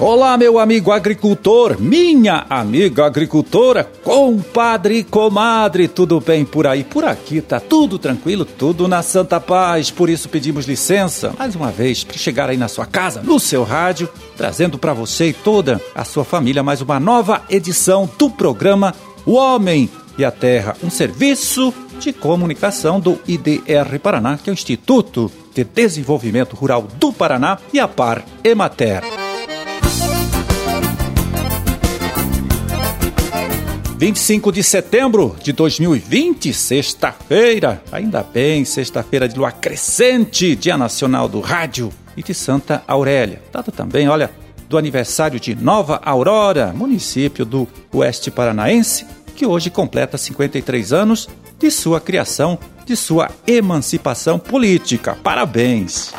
Olá, meu amigo agricultor, minha amiga agricultora, compadre e comadre, tudo bem por aí? Por aqui tá tudo tranquilo, tudo na santa paz. Por isso pedimos licença mais uma vez para chegar aí na sua casa, no seu rádio, trazendo para você e toda a sua família mais uma nova edição do programa O Homem e a Terra, um serviço de comunicação do IDR Paraná, que é o Instituto de Desenvolvimento Rural do Paraná e a Par Emater. 25 de setembro de 2020, sexta-feira. Ainda bem, sexta-feira de lua crescente, Dia Nacional do Rádio e de Santa Aurélia. Dado também, olha, do aniversário de Nova Aurora, município do Oeste Paranaense, que hoje completa 53 anos de sua criação, de sua emancipação política. Parabéns!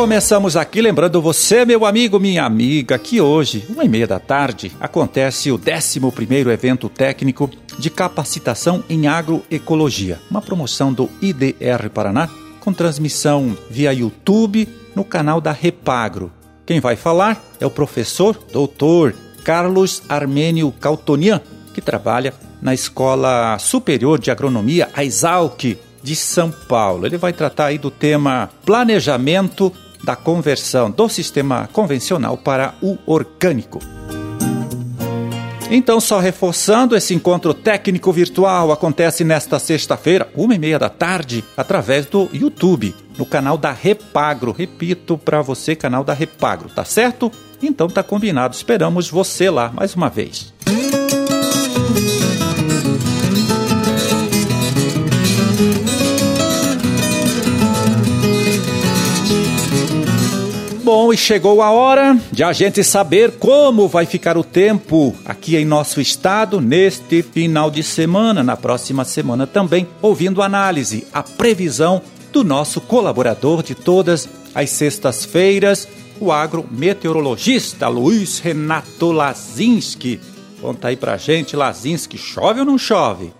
Começamos aqui lembrando você, meu amigo, minha amiga, que hoje, uma e meia da tarde, acontece o 11º evento técnico de capacitação em agroecologia, uma promoção do IDR Paraná, com transmissão via YouTube no canal da Repagro. Quem vai falar é o professor doutor Carlos Armênio Cautonian, que trabalha na Escola Superior de Agronomia, a Exalc, de São Paulo. Ele vai tratar aí do tema planejamento da conversão do sistema convencional para o orgânico. Então, só reforçando, esse encontro técnico virtual acontece nesta sexta-feira, uma e meia da tarde, através do YouTube, no canal da Repagro. Repito para você, canal da Repagro, tá certo? Então tá combinado, esperamos você lá mais uma vez. Bom, e chegou a hora de a gente saber como vai ficar o tempo aqui em nosso estado neste final de semana, na próxima semana também, ouvindo análise, a previsão do nosso colaborador de todas as sextas-feiras, o agrometeorologista Luiz Renato Lazinski. Conta aí pra gente, Lazinski, chove ou não chove?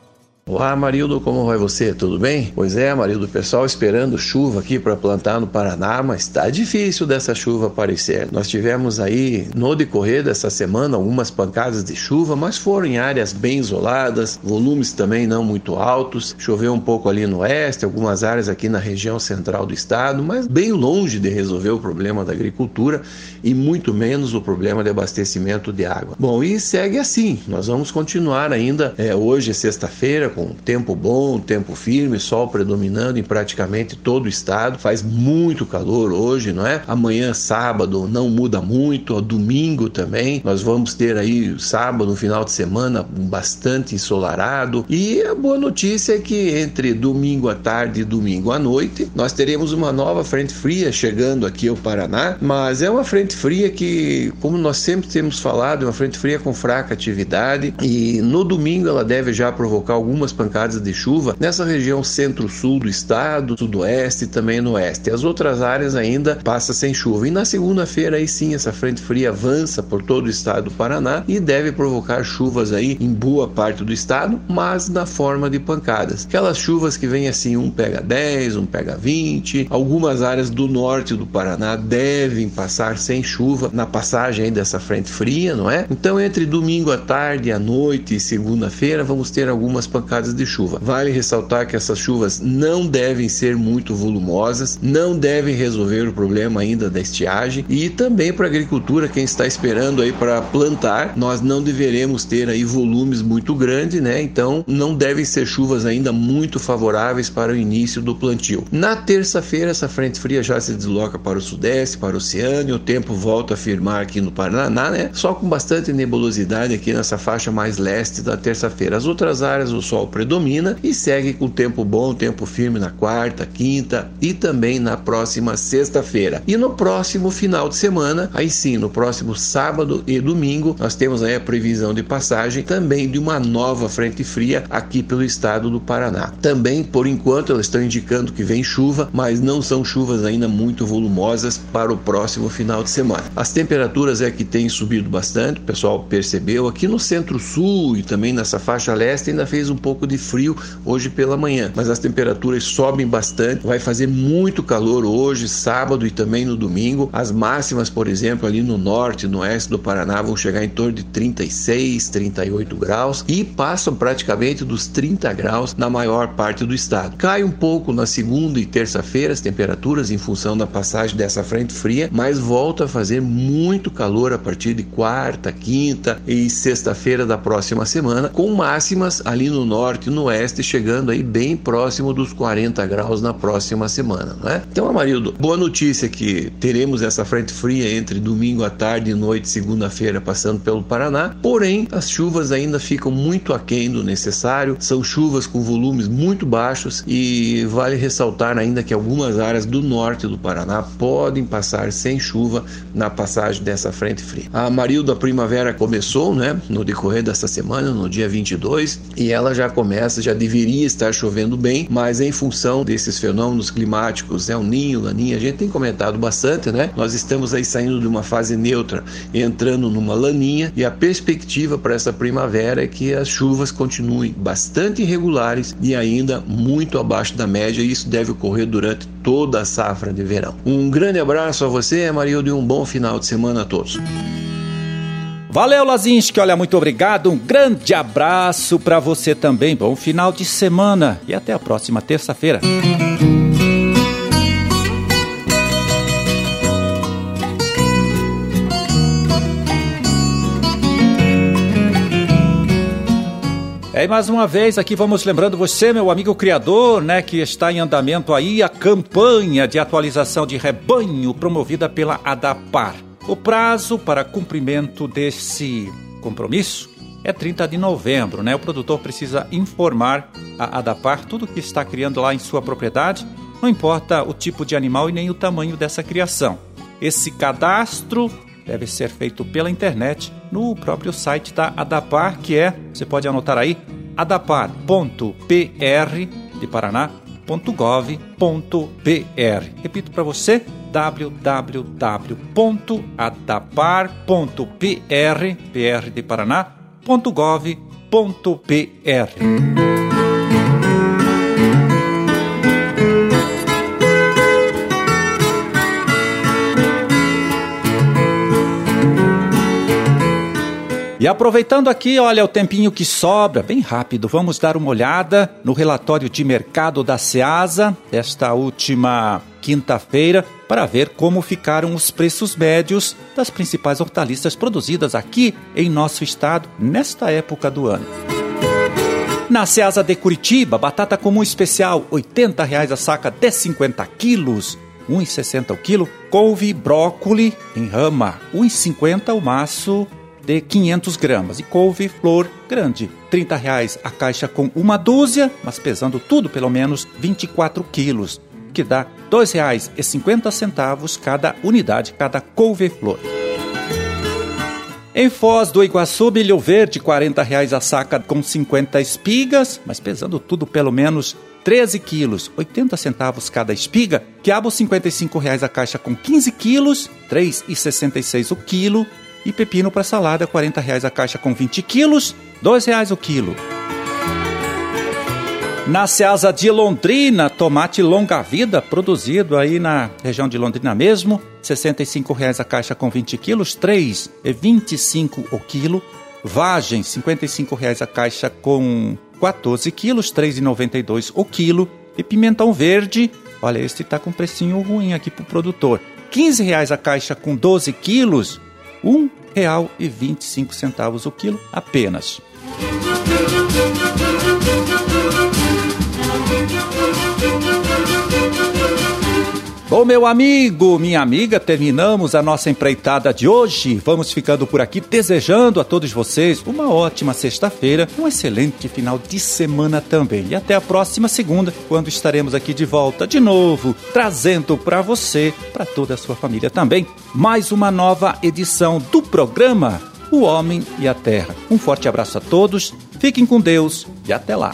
Olá, Marildo, como vai você? Tudo bem? Pois é, Marildo, o pessoal esperando chuva aqui para plantar no Paraná, mas está difícil dessa chuva aparecer. Nós tivemos aí no decorrer dessa semana algumas pancadas de chuva, mas foram em áreas bem isoladas, volumes também não muito altos. Choveu um pouco ali no oeste, algumas áreas aqui na região central do estado, mas bem longe de resolver o problema da agricultura e muito menos o problema de abastecimento de água. Bom, e segue assim. Nós vamos continuar ainda. É, hoje sexta-feira com tempo bom, tempo firme, sol predominando em praticamente todo o estado. Faz muito calor hoje, não é? Amanhã, sábado, não muda muito. Domingo também. Nós vamos ter aí sábado, final de semana, bastante ensolarado. E a boa notícia é que entre domingo à tarde e domingo à noite, nós teremos uma nova frente fria chegando aqui ao Paraná. Mas é uma frente fria que, como nós sempre temos falado, é uma frente fria com fraca atividade. E no domingo ela deve já provocar algum algumas pancadas de chuva nessa região centro-sul do estado, sudoeste e também no oeste. As outras áreas ainda passa sem chuva. E na segunda-feira aí sim essa frente fria avança por todo o estado do Paraná e deve provocar chuvas aí em boa parte do estado, mas na forma de pancadas. Aquelas chuvas que vêm assim, um pega 10, um pega 20. Algumas áreas do norte do Paraná devem passar sem chuva na passagem aí dessa frente fria, não é? Então entre domingo à tarde, à noite e segunda-feira vamos ter algumas pancadas pancadas de chuva. Vale ressaltar que essas chuvas não devem ser muito volumosas, não devem resolver o problema ainda da estiagem e também para a agricultura, quem está esperando aí para plantar, nós não deveremos ter aí volumes muito grandes, né? Então não devem ser chuvas ainda muito favoráveis para o início do plantio. Na terça-feira essa frente fria já se desloca para o sudeste, para o oceano, e o tempo volta a firmar aqui no Paraná, né? Só com bastante nebulosidade aqui nessa faixa mais leste da terça-feira. As outras áreas o sol sol predomina e segue com tempo bom, tempo firme na quarta, quinta e também na próxima sexta-feira. E no próximo final de semana, aí sim, no próximo sábado e domingo, nós temos aí a previsão de passagem também de uma nova frente fria aqui pelo estado do Paraná. Também, por enquanto, elas estão indicando que vem chuva, mas não são chuvas ainda muito volumosas para o próximo final de semana. As temperaturas é que têm subido bastante, o pessoal percebeu. Aqui no centro-sul e também nessa faixa leste ainda fez um pouco pouco de frio hoje pela manhã, mas as temperaturas sobem bastante. Vai fazer muito calor hoje, sábado e também no domingo. As máximas, por exemplo, ali no norte, no oeste do Paraná vão chegar em torno de 36, 38 graus e passam praticamente dos 30 graus na maior parte do estado. Cai um pouco na segunda e terça-feira as temperaturas em função da passagem dessa frente fria, mas volta a fazer muito calor a partir de quarta, quinta e sexta-feira da próxima semana, com máximas ali no norte e no oeste chegando aí bem próximo dos 40 graus na próxima semana, né? Então, Amarildo, boa notícia que teremos essa frente fria entre domingo à tarde e noite, segunda-feira, passando pelo Paraná. Porém, as chuvas ainda ficam muito aquém do necessário, são chuvas com volumes muito baixos e vale ressaltar ainda que algumas áreas do norte do Paraná podem passar sem chuva na passagem dessa frente fria. A Marilda Primavera começou, né, no decorrer dessa semana, no dia 22, e ela já começa, já deveria estar chovendo bem, mas em função desses fenômenos climáticos, é o Ninho, Laninha, a gente tem comentado bastante, né? Nós estamos aí saindo de uma fase neutra, entrando numa laninha e a perspectiva para essa primavera é que as chuvas continuem bastante irregulares e ainda muito abaixo da média, e isso deve ocorrer durante toda a safra de verão. Um grande abraço a você, Marildo, e um bom final de semana a todos. Valeu, Lazinski. Olha, muito obrigado. Um grande abraço para você também. Bom final de semana e até a próxima terça-feira. É, e mais uma vez aqui vamos lembrando você, meu amigo criador, né, que está em andamento aí a campanha de atualização de rebanho promovida pela ADAPAR. O prazo para cumprimento desse compromisso é 30 de novembro, né? O produtor precisa informar a ADAPAR tudo que está criando lá em sua propriedade, não importa o tipo de animal e nem o tamanho dessa criação. Esse cadastro deve ser feito pela internet no próprio site da ADAPAR, que é, você pode anotar aí, adapar.pr de Paraná.gov.br. Repito para você, www.adapar.pr, PR de Paraná.gov.br. E aproveitando aqui, olha, o tempinho que sobra, bem rápido, vamos dar uma olhada no relatório de mercado da SEASA desta última quinta-feira para ver como ficaram os preços médios das principais hortaliças produzidas aqui em nosso estado nesta época do ano. Na Seasa de Curitiba, batata comum especial, R$ 80 a saca de 50 quilos, R$ 1,60 o quilo. Couve brócoli em rama, R$ 1,50 o maço de 500 gramas. E couve-flor grande, 30 reais a caixa com uma dúzia, mas pesando tudo pelo menos 24 quilos, que dá R$ 2,50 cada unidade, cada couve-flor. Em Foz do Iguaçu, milho verde, 40 reais a saca com 50 espigas, mas pesando tudo pelo menos 13 quilos, 80 centavos cada espiga. Quiabo, 55 reais a caixa com 15 quilos, R$ 3,66 o quilo. E pepino para salada, 40 reais a caixa com 20 quilos, R$ reais o quilo. Na Ceasa de Londrina, tomate longa vida, produzido aí na região de Londrina mesmo, 65 reais a caixa com 20 quilos, R$ 3,25 o quilo. Vagem, 55 reais a caixa com 14 quilos, R$ 3,92 o quilo. E pimentão verde, olha, esse está com precinho ruim aqui para o produtor. 15 reais a caixa com 12 quilos, R$ 1,25 o quilo apenas. Bom, meu amigo, minha amiga, terminamos a nossa empreitada de hoje. Vamos ficando por aqui desejando a todos vocês uma ótima sexta-feira, um excelente final de semana também. E até a próxima segunda, quando estaremos aqui de volta de novo, trazendo para você, para toda a sua família também, mais uma nova edição do programa O Homem e a Terra. Um forte abraço a todos, fiquem com Deus e até lá.